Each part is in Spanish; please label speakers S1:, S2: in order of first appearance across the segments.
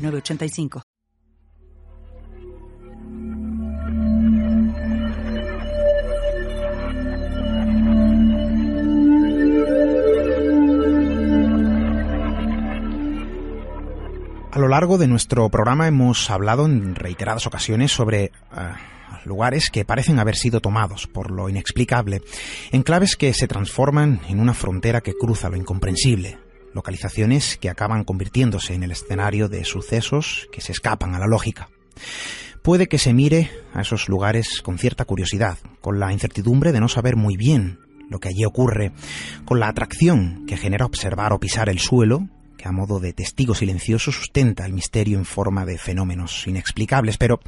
S1: 985.
S2: A lo largo de nuestro programa hemos hablado en reiteradas ocasiones sobre uh, lugares que parecen haber sido tomados por lo inexplicable, enclaves que se transforman en una frontera que cruza lo incomprensible, localizaciones que acaban convirtiéndose en el escenario de sucesos que se escapan a la lógica. Puede que se mire a esos lugares con cierta curiosidad, con la incertidumbre de no saber muy bien lo que allí ocurre, con la atracción que genera observar o pisar el suelo, que a modo de testigo silencioso sustenta el misterio en forma de fenómenos inexplicables. Pero,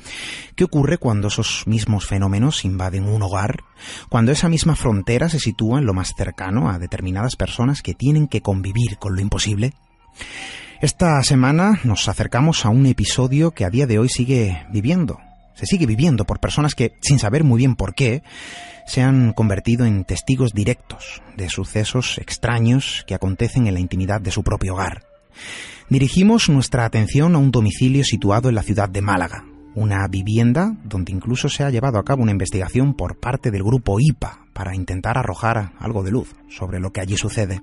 S2: ¿qué ocurre cuando esos mismos fenómenos invaden un hogar? Cuando esa misma frontera se sitúa en lo más cercano a determinadas personas que tienen que convivir con lo imposible? Esta semana nos acercamos a un episodio que a día de hoy sigue viviendo. Se sigue viviendo por personas que, sin saber muy bien por qué, se han convertido en testigos directos de sucesos extraños que acontecen en la intimidad de su propio hogar. Dirigimos nuestra atención a un domicilio situado en la ciudad de Málaga, una vivienda donde incluso se ha llevado a cabo una investigación por parte del grupo IPA para intentar arrojar algo de luz sobre lo que allí sucede.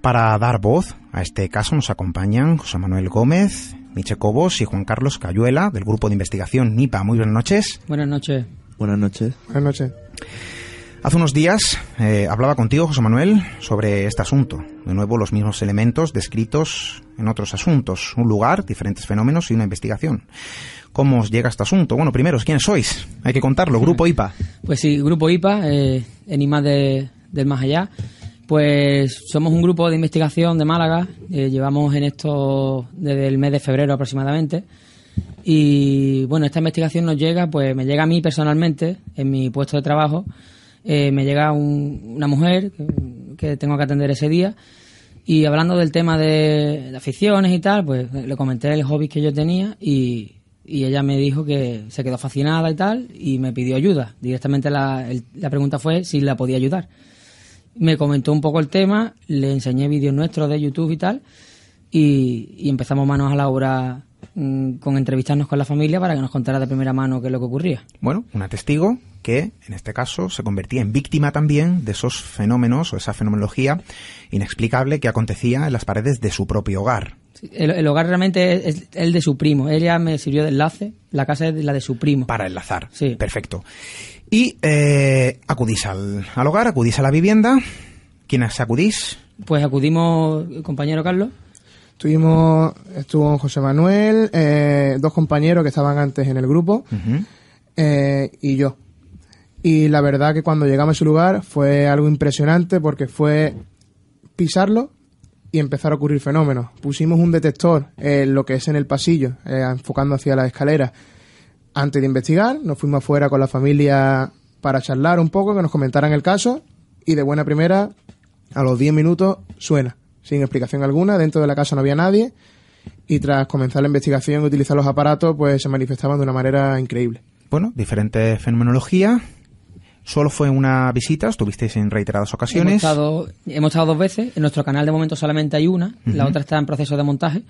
S2: Para dar voz a este caso nos acompañan José Manuel Gómez, Miche Cobos y Juan Carlos Cayuela del grupo de investigación NIPA. Muy buenas noches.
S3: Buenas noches.
S4: Buenas noches.
S5: Buenas noches.
S2: Hace unos días eh, hablaba contigo, José Manuel, sobre este asunto. De nuevo, los mismos elementos descritos en otros asuntos. Un lugar, diferentes fenómenos y una investigación. ¿Cómo os llega este asunto? Bueno, primero, ¿quiénes sois? Hay que contarlo. Grupo IPA.
S3: Pues sí, Grupo IPA, eh, Enigma de, del Más Allá. Pues somos un grupo de investigación de Málaga. Eh, llevamos en esto desde el mes de febrero aproximadamente. Y bueno, esta investigación nos llega, pues me llega a mí personalmente, en mi puesto de trabajo, eh, me llega una mujer que, tengo que atender ese día y hablando del tema de, aficiones y tal, pues le comenté el hobby que yo tenía y, ella me dijo que se quedó fascinada y tal y me pidió ayuda. Directamente la, la pregunta fue si la podía ayudar. Me comentó un poco el tema, le enseñé vídeos nuestros de YouTube y tal y, y empezamos manos a la obra Mm, con entrevistarnos con la familia para que nos contara de primera mano qué es lo que ocurría.
S2: Bueno, una testigo que en este caso se convertía en víctima también de esos fenómenos o esa fenomenología inexplicable que acontecía en las paredes de su propio hogar.
S3: el, hogar realmente es, el de su primo. Ella me sirvió de enlace, la casa es la de su primo.
S2: Para enlazar. Sí. Perfecto. Y eh, acudís al, al hogar, acudís a la vivienda. ¿Quiénes acudís?
S3: Pues acudimos, compañero Carlos.
S5: Estuvimos, estuvo José Manuel, eh, dos compañeros que estaban antes en el grupo eh, y yo. Y la verdad que cuando llegamos a ese lugar fue algo impresionante porque fue pisarlo y empezar a ocurrir fenómenos. Pusimos un detector en lo que es en el pasillo, eh, enfocando hacia la escalera. Antes de investigar, nos fuimos afuera con la familia para charlar un poco, que nos comentaran el caso y de buena primera, a los 10 minutos, suena sin explicación alguna. Dentro de la casa no había nadie y tras comenzar la investigación y utilizar los aparatos, pues se manifestaban de una manera increíble.
S2: Bueno, diferente fenomenología. Solo fue una visita, estuvisteis en reiteradas ocasiones.
S3: Hemos estado, hemos estado dos veces. En nuestro canal de momento solamente hay una, la otra está en proceso de montaje.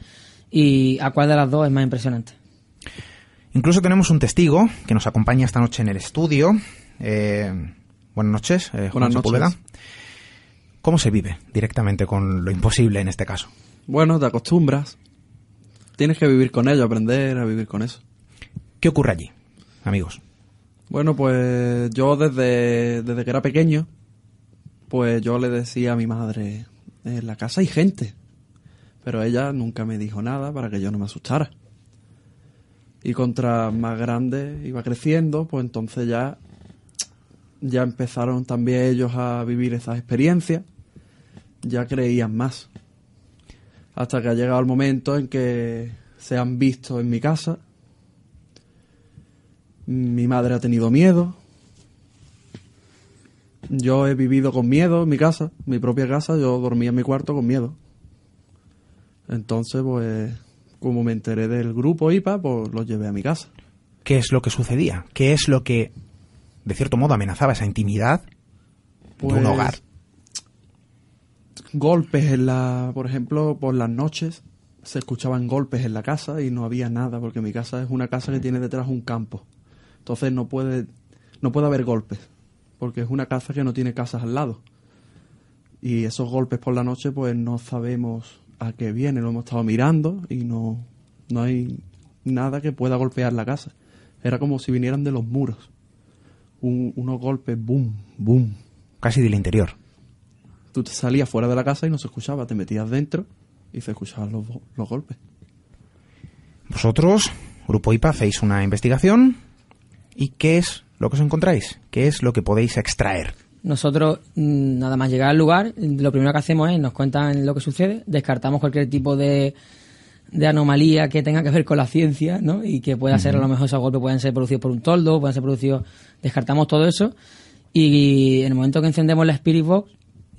S3: ¿Y a cuál de las dos es más impresionante?
S2: Incluso tenemos un testigo que nos acompaña esta noche en el estudio. Eh, buenas noches, eh, Juan
S4: buenas noches.
S2: ¿Cómo se vive directamente con lo imposible en este caso?
S4: Bueno, te acostumbras. Tienes que vivir con ello, aprender a vivir con eso.
S2: ¿Qué ocurre allí, amigos?
S4: Bueno, pues yo desde, desde que era pequeño, pues yo le decía a mi madre, en la casa hay gente. Pero ella nunca me dijo nada para que yo no me asustara. Y contra más grande iba creciendo, pues entonces ya, ya empezaron también ellos a vivir esas experiencias ya creían más. Hasta que ha llegado el momento en que se han visto en mi casa. Mi madre ha tenido miedo. Yo he vivido con miedo en mi casa, mi propia casa, yo dormía en mi cuarto con miedo. Entonces, pues, como me enteré del grupo IPA, pues los llevé a mi casa.
S2: ¿Qué es lo que sucedía? ¿Qué es lo que, de cierto modo, amenazaba esa intimidad de un
S4: Pues,
S2: hogar?
S4: Golpes en la, por ejemplo, por las noches se escuchaban golpes en la casa y no había nada, porque mi casa es una casa que tiene detrás un campo. Entonces no puede, no puede haber golpes, porque es una casa que no tiene casas al lado. Y esos golpes por la noche, pues no sabemos a qué viene, lo hemos estado mirando y no, no hay nada que pueda golpear la casa. Era como si vinieran de los muros. Un- unos golpes, boom, boom,
S2: Casi del interior.
S4: Tú te salías fuera de la casa y no se escuchaba, te metías dentro y se escuchaban los, los golpes.
S2: Vosotros, Grupo IPA, hacéis una investigación. ¿Y qué es lo que os encontráis? ¿Qué es lo que podéis extraer?
S3: Nosotros, mm, nada más llegar al lugar, lo primero que hacemos es nos cuentan lo que sucede, descartamos cualquier tipo de, de anomalía que tenga que ver con la ciencia, ¿no? Y que pueda ser, a lo mejor esos golpes pueden ser producidos por un toldo, pueden ser producidos, descartamos todo eso. Y en el momento que encendemos la Spirit Box,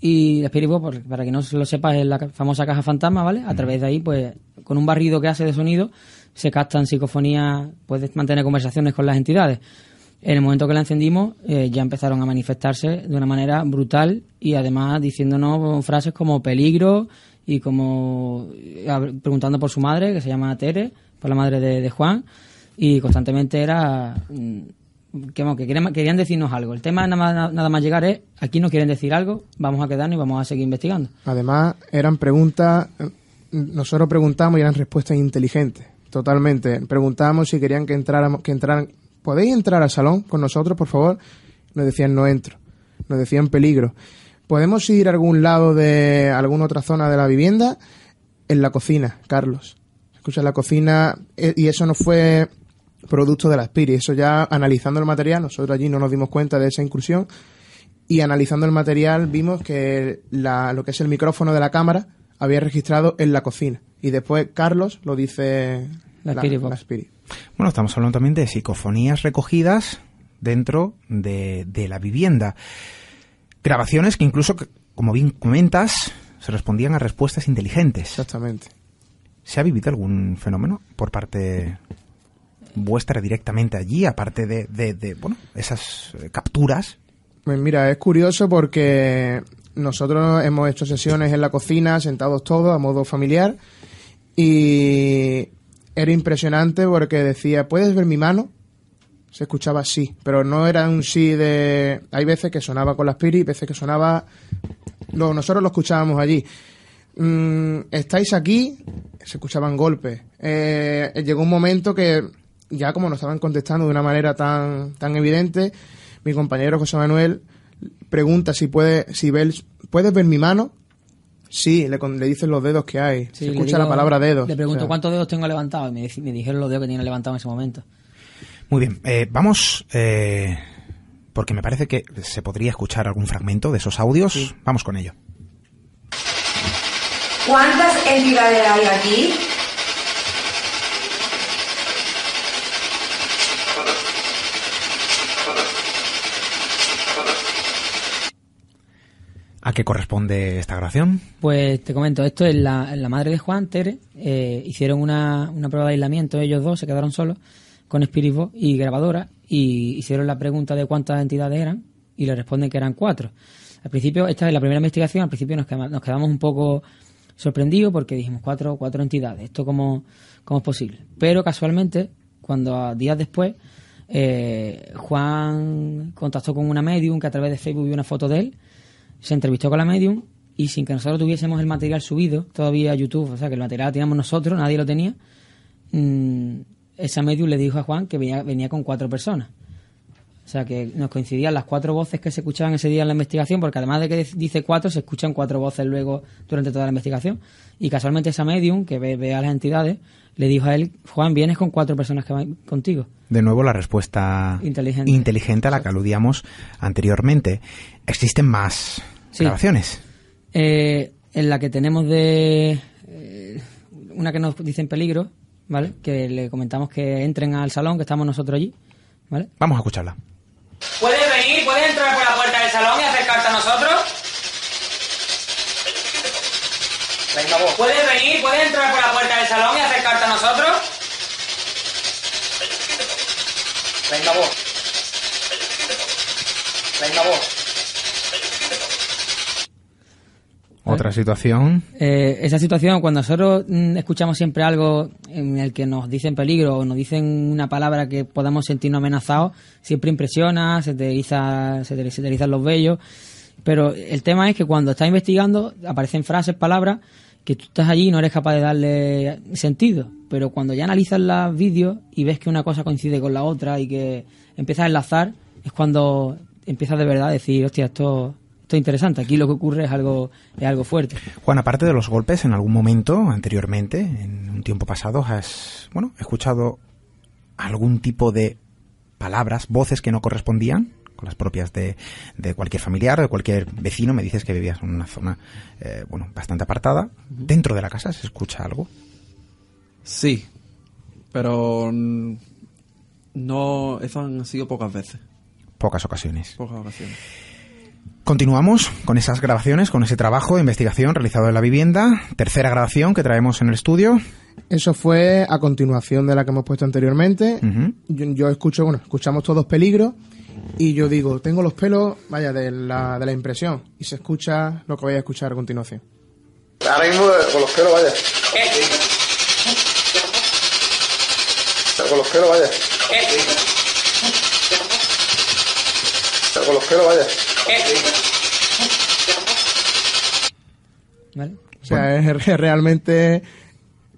S3: y la Spirit Box, para que no se lo sepa, es la famosa caja fantasma, ¿vale? A través de ahí, pues, con un barrido que hace de sonido, se captan psicofonías, puedes mantener conversaciones con las entidades. En el momento que la encendimos, eh, ya empezaron a manifestarse de una manera brutal y además diciéndonos frases como peligro y como eh, preguntando por su madre, que se llama Tere, por la madre de, Juan, y constantemente era mm, que, querían, decirnos algo. El tema nada más, nada más llegar es, aquí nos quieren decir algo, vamos a quedarnos y vamos a seguir investigando.
S5: Además, eran preguntas, eh, nosotros preguntamos y eran respuestas inteligentes, totalmente. Preguntamos si querían que entráramos, que entraran, ¿podéis entrar al salón con nosotros, por favor? Nos decían no entro, nos decían peligro. ¿Podemos ir a algún lado de alguna otra zona de la vivienda? En la cocina, Carlos. Escucha, la cocina, eh, y eso no fue producto de la Spirit, eso ya analizando el material, nosotros allí no nos dimos cuenta de esa incursión, y analizando el material vimos que la- lo que es el micrófono de la cámara había registrado en la cocina. Y después Carlos lo dice
S3: La Spirit Box.
S5: Spirit.
S2: Bueno, estamos hablando también de psicofonías recogidas dentro de, de la vivienda. Grabaciones que incluso, que, como bien comentas, se respondían a respuestas inteligentes.
S5: Exactamente.
S2: ¿Se ha vivido algún fenómeno por parte vuestra directamente allí, aparte de, de- de, bueno, esas eh, capturas?
S5: Pues mira, es curioso porque nosotros hemos hecho sesiones en la cocina, sentados todos, a modo familiar, y era impresionante porque decía, ¿puedes ver mi mano? Se escuchaba sí, pero no era un sí de... Hay veces que sonaba con la Spirit, veces que sonaba... Lo, nosotros lo escuchábamos allí. Mm, ¿Estáis aquí? Se escuchaban golpes. Eh, llegó un momento que ya como nos estaban contestando de una manera tan, tan evidente, mi compañero José Manuel pregunta si puede, si ve el- ¿puedes ver mi mano? Sí, le, le dicen los dedos que hay.
S3: Sí,
S5: Se escucha
S3: digo-
S5: la palabra dedos.
S3: Le pregunto
S5: O sea,
S3: cuántos dedos tengo levantados y me, me dijeron los dedos que tenía levantados en ese momento.
S2: Muy bien, eh, vamos, eh, porque me parece que se podría escuchar algún fragmento de esos audios. Vamos con ello.
S6: ¿Cuántas entidades hay aquí?
S2: ¿A qué corresponde esta grabación?
S3: Pues te comento, esto es la, madre de Juan, Tere, eh, hicieron una, una prueba de aislamiento, ellos dos se quedaron solos con Spirit y grabadora y hicieron la pregunta de cuántas entidades eran y le responden que eran cuatro. Al principio, esta es la primera investigación, al principio nos quedamos, nos quedamos un poco sorprendidos porque dijimos cuatro, cuatro entidades, ¿esto cómo, cómo es posible? Pero casualmente, cuando días después, eh, Juan contactó con una medium que a través de Facebook vio una foto de él, se entrevistó con la medium y sin que nosotros tuviésemos el material subido todavía a YouTube, o sea que el material lo teníamos nosotros, nadie lo tenía, mm, esa medium le dijo a Juan que venía, venía con cuatro personas. O sea que nos coincidían las cuatro voces que se escuchaban ese día en la investigación, porque además de que dice cuatro, se escuchan cuatro voces luego durante toda la investigación. Y casualmente esa medium, que ve, ve a las entidades, le dijo a él, Juan, vienes con cuatro personas que van contigo.
S2: De nuevo la respuesta
S3: Inteligente.
S2: inteligente a la que aludíamos anteriormente. ¿Existen más
S3: Sí.
S2: grabaciones?
S3: Eh, en la que tenemos de... eh, una que nos dice en peligro, ¿vale? Que le comentamos que entren al salón, que estamos nosotros allí, ¿vale?
S2: Vamos a escucharla.
S7: ¿Puedes venir? ¿Puedes entrar por la puerta del salón y acercarte a nosotros? Venga, vos. ¿Puedes venir? ¿Puedes entrar por la puerta del salón y acercarte a nosotros? Venga, vos. Venga, vos.
S2: Otra situación.
S3: Eh, esa situación, cuando nosotros mm, escuchamos siempre algo en el que nos dicen peligro o nos dicen una palabra que podamos sentirnos amenazados, siempre impresiona, se te, eriza, se te, se te erizan los vellos. Pero el tema es que cuando estás investigando aparecen frases, palabras que tú estás allí y no eres capaz de darle sentido. Pero cuando ya analizas los vídeos y ves que una cosa coincide con la otra y que empiezas a enlazar, es cuando empiezas de verdad a decir, hostia, esto, esto es interesante. Aquí lo que ocurre es algo, es algo fuerte.
S2: Juan, aparte de los golpes, en algún momento anteriormente, en un tiempo pasado, has, bueno, escuchado algún tipo de palabras, voces que no correspondían con las propias de, de cualquier familiar o de cualquier vecino. Me dices que vivías en una zona, eh, bueno, bastante apartada. ¿Dentro de la casa se escucha algo?
S4: Sí, pero no, eso han sido pocas veces,
S2: Pocas ocasiones.
S4: pocas ocasiones.
S2: Continuamos con esas grabaciones, con ese trabajo de investigación realizado en la vivienda. Tercera grabación que traemos en el estudio.
S5: Eso fue a continuación de la que hemos puesto anteriormente. Yo escucho, bueno, escuchamos todos peligros y yo digo, tengo los pelos, vaya, de la, de la impresión. Y se escucha lo que voy a escuchar a continuación.
S8: Ahora mismo eh, con los pelos, vaya. Con los pelos, vaya. Con los pelos, vaya.
S3: ¿Vale?
S5: O sea, es, es realmente...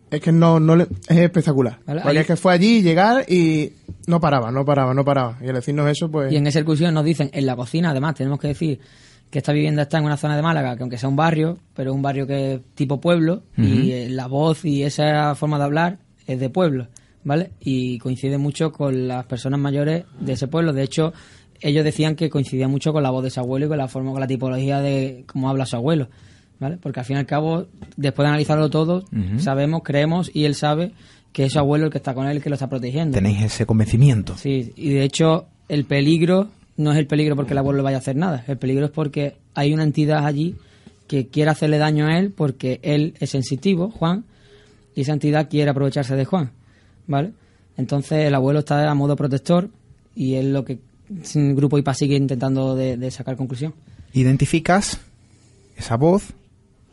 S5: Es que no, no le- es espectacular.
S3: Vale,
S5: Porque
S3: ahí-
S5: es que fue allí, llegar y no paraba, no paraba, no paraba. Y al decirnos eso, pues...
S3: Y en esa excursión nos dicen, en la cocina, además, tenemos que decir que esta vivienda está en una zona de Málaga, que aunque sea un barrio, pero es un barrio que es tipo pueblo, y eh, la voz y esa forma de hablar es de pueblo, ¿vale? Y coincide mucho con las personas mayores de ese pueblo. De hecho, ellos decían que coincidía mucho con la voz de su abuelo y con la forma, con la tipología de cómo habla su abuelo, ¿vale? Porque al fin y al cabo, después de analizarlo todo, sabemos, creemos y él sabe que es su abuelo el que está con él y que lo está protegiendo.
S2: Tenéis ese convencimiento.
S3: Sí, y de hecho el peligro no es el peligro porque el abuelo vaya a hacer nada, el peligro es porque hay una entidad allí que quiere hacerle daño a él porque él es sensitivo, Juan, y esa entidad quiere aprovecharse de Juan, ¿vale? Entonces el abuelo está a modo protector y es lo que el grupo IPA sigue intentando de, de sacar conclusión.
S2: Identificas esa voz,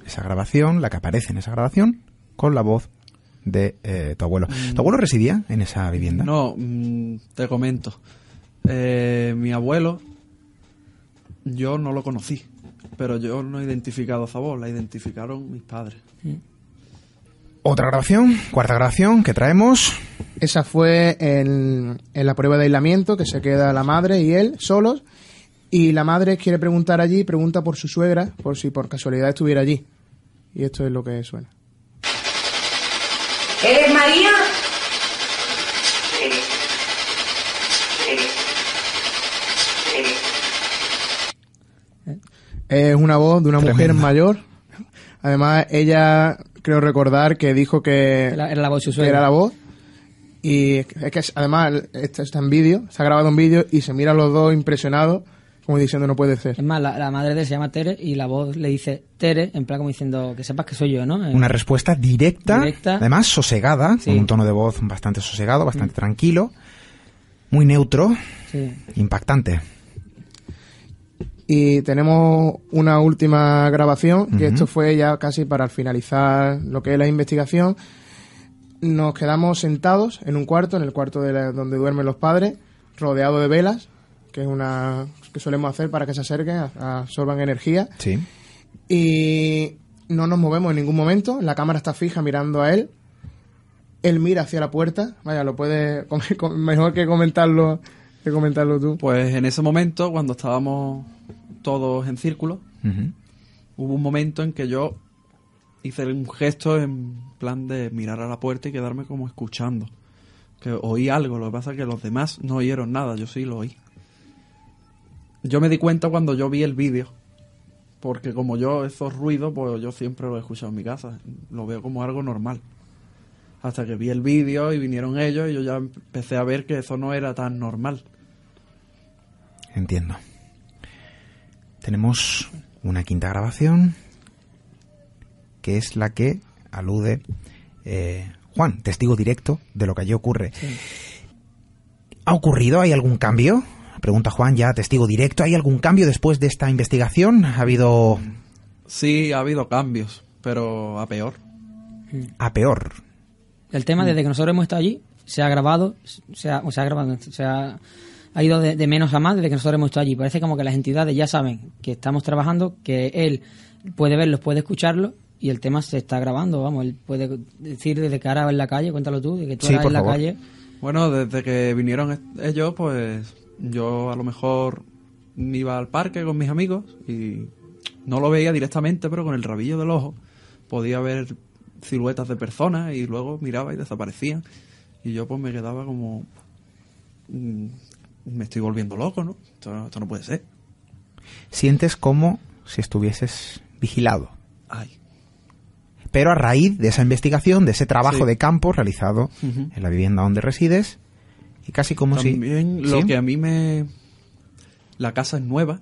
S2: esa grabación, la que aparece en esa grabación, con la voz de eh, tu abuelo. ¿Tu abuelo residía en esa vivienda?
S4: No, mm, te comento. Eh, mi abuelo, yo no lo conocí, pero yo no he identificado a esa voz, la identificaron mis padres.
S2: Otra grabación, cuarta grabación que traemos.
S5: Esa fue en, en la prueba de aislamiento, que se queda la madre y él solos. Y la madre quiere preguntar allí, pregunta por su suegra, por si por casualidad estuviera allí. Y esto es lo que suena.
S6: ¿Eres María?
S5: Es una voz de una mujer mayor. Además, ella, creo recordar que dijo que,
S3: Era, era la voz su
S5: era la voz. Y es que además, esto está en vídeo, se ha grabado en vídeo y se miran los dos impresionados, como diciendo no puede ser.
S3: Es más, la, la madre de él se llama Tere y la voz le dice Tere, en plan como diciendo que sepas que soy yo, ¿no? Eh,
S2: Una respuesta directa,
S3: Directa.
S2: además sosegada,
S3: Sí.
S2: con un tono de voz bastante sosegado, bastante tranquilo, muy neutro,
S3: sí.
S2: impactante.
S5: Y tenemos una última grabación, que esto fue ya casi para finalizar lo que es la investigación. Nos quedamos sentados en un cuarto, en el cuarto de la- donde duermen los padres, rodeado de velas, que es una que solemos hacer para que se acerquen, absorban energía.
S2: Sí.
S5: Y no nos movemos en ningún momento, la cámara está fija mirando a él. Él mira hacia la puerta, vaya, lo puede, mejor que comentarlo, que comentarlo tú.
S4: Pues en ese momento, cuando estábamos todos en círculo, hubo un momento en que yo hice un gesto en plan de mirar a la puerta y quedarme como escuchando. Que oí algo, lo que pasa es que los demás no oyeron nada, yo sí lo oí. Yo me di cuenta cuando yo vi el vídeo, porque como yo esos ruidos, pues yo siempre los he escuchado en mi casa, lo veo como algo normal. Hasta que vi el vídeo y vinieron ellos y yo ya empecé a ver que eso no era tan normal.
S2: Entiendo. Tenemos una quinta grabación que es la que alude eh, Juan, testigo directo de lo que allí ocurre. ¿Ha ocurrido? ¿Hay algún cambio? Pregunta Juan, ya testigo directo. ¿Hay algún cambio después de esta investigación? ¿Ha habido
S4: Sí, ha habido cambios, pero a peor.
S2: a peor?
S3: El tema, desde que nosotros hemos estado allí, se ha grabado, se ha, o se ha grabado, se ha, ha ido de, de menos a más desde que nosotros hemos estado allí. Parece como que las entidades ya saben que estamos trabajando, que él puede verlos, puede escucharlos, y el tema se está grabando, vamos, él puede decir desde que ahora en la calle, cuéntalo tú, de que tú
S2: Sí,
S3: ahora
S2: por
S3: en la
S2: favor.
S3: calle,
S4: Bueno, desde que vinieron ellos, pues yo a lo mejor me iba al parque con mis amigos y no lo veía directamente, pero con el rabillo del ojo podía ver siluetas de personas y luego miraba y desaparecían. Y yo pues me quedaba como... Me estoy volviendo loco, ¿no? Esto, esto no puede ser.
S2: Sientes como si estuvieses vigilado.
S4: Ay.
S2: Pero a raíz de esa investigación, de ese trabajo
S4: Sí.
S2: de campo realizado en la vivienda donde resides, y casi como
S4: También
S2: si...
S4: lo
S2: ¿Sí?
S4: que a mí me... La casa es nueva,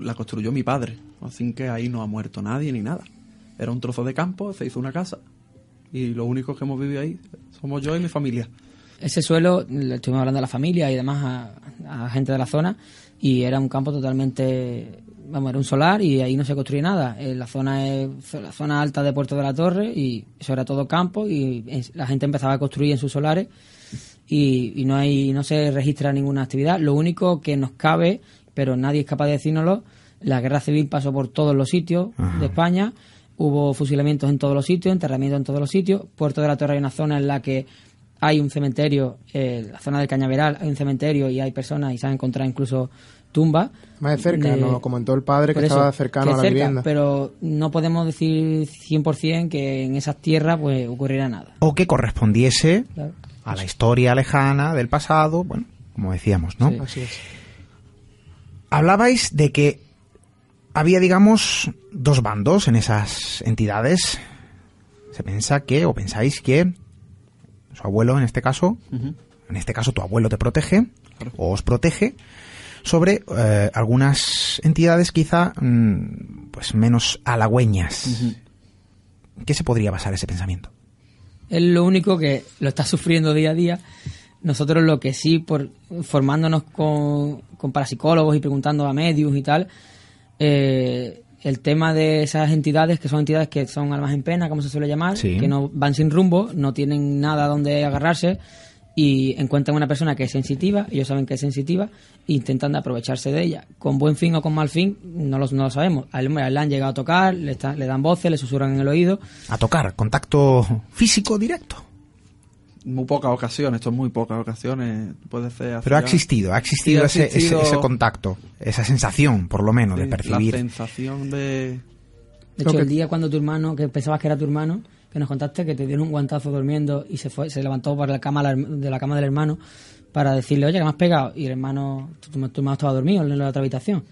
S4: la construyó mi padre, así que ahí no ha muerto nadie ni nada. Era un trozo de campo, se hizo una casa y lo único que hemos vivido ahí somos yo y mi familia.
S3: Ese suelo, le estuvimos hablando a la familia y demás, a, a gente de la zona, y era un campo totalmente, vamos, era un solar y ahí no se construye nada. Eh, la zona es la zona alta de Puerto de la Torre y eso era todo campo y es- la gente empezaba a construir en sus solares y, y no hay no se registra ninguna actividad. Lo único que nos cabe, pero nadie es capaz de decírnoslo, la guerra civil pasó por todos los sitios de España, hubo fusilamientos en todos los sitios, enterramientos en todos los sitios. Puerto de la Torre hay una zona en la que hay un cementerio, eh, la zona del Cañaveral hay un cementerio y hay personas y se han encontrado incluso tumbas.
S5: Más de cerca,
S3: de-
S5: nos lo comentó el padre que
S3: eso,
S5: estaba cercano
S3: que
S5: a la
S3: cerca,
S5: vivienda.
S3: Pero no podemos decir 100% que en esas tierras pues ocurrirá nada.
S2: O que correspondiese
S3: Claro.
S2: a la historia lejana del pasado, bueno, como decíamos, ¿no?
S3: Sí.
S5: Así es.
S2: Hablabais de que había, digamos, dos bandos en esas entidades. Se piensa que, o pensáis que su abuelo, en este caso, en este caso tu abuelo te protege, o os protege, sobre eh, algunas entidades quizá mm, pues menos halagüeñas. ¿Qué se podría basar ese pensamiento?
S3: Es lo único que lo está sufriendo día a día. Nosotros lo que sí, por formándonos con, con parapsicólogos y preguntando a medios y tal, eh, el tema de esas entidades, que son entidades que son almas en pena, como se suele llamar,
S2: Sí.
S3: que no van sin rumbo, no tienen nada donde agarrarse y encuentran una persona que es sensitiva, ellos saben que es sensitiva, e intentan de aprovecharse de ella. Con buen fin o con mal fin, no lo, no lo sabemos. A él, a él le han llegado a tocar, le, está- le dan voces, le susurran en el oído,
S2: A tocar, contacto físico directo.
S4: Muy pocas ocasiones, esto es muy pocas ocasiones, puede ser...
S2: Pero ha existido, ha existido,
S4: Sí, ha
S2: ese,
S4: existido-
S2: ese, ese contacto, esa sensación, por lo menos, de percibir.
S4: La sensación de...
S3: De hecho,
S5: que-
S3: el día cuando tu hermano, que pensabas que era tu hermano, que nos contaste que te dieron un guantazo durmiendo y se fue, se levantó por la cama de la cama del hermano para decirle, oye, que me has pegado. Y el hermano, tu, tu- tu hermano estaba dormido en la otra habitación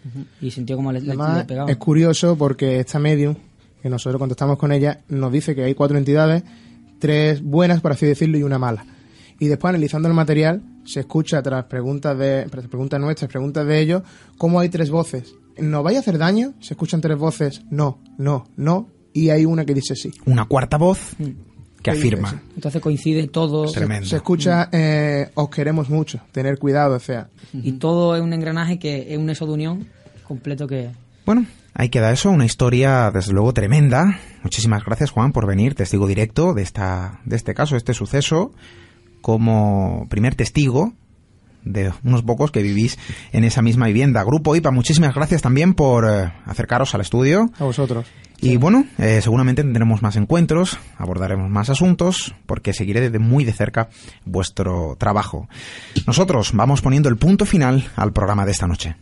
S3: y sintió como le, le,
S5: Además,
S3: le pegaba.
S5: es curioso porque esta medium, que nosotros cuando estamos con ella, nos dice que hay cuatro entidades, tres buenas, por así decirlo, y una mala. Y después, analizando el material, se escucha tras preguntas, de, tras preguntas nuestras, preguntas de ellos, cómo hay tres voces. ¿Nos vaya a hacer daño? Se escuchan tres voces, no, no, no, y hay una que dice sí.
S2: Una cuarta voz
S3: Mm.
S2: que afirma.
S5: sí.
S3: Entonces coincide todo
S2: Tremendo.
S5: Se escucha, eh, os queremos mucho, tener cuidado, o sea,
S3: y todo es un engranaje que es un eso de unión completo que...
S2: Bueno, ahí queda eso, una historia desde luego tremenda. Muchísimas gracias Juan por venir, testigo directo de esta, de este caso, de este suceso, como primer testigo de unos pocos que vivís en esa misma vivienda. Grupo IPA, muchísimas gracias también por eh, acercaros al estudio.
S5: a vosotros.
S2: Y bueno, eh, seguramente tendremos más encuentros, abordaremos más asuntos, porque seguiré de muy de cerca vuestro trabajo. Nosotros vamos poniendo el punto final al programa de esta noche.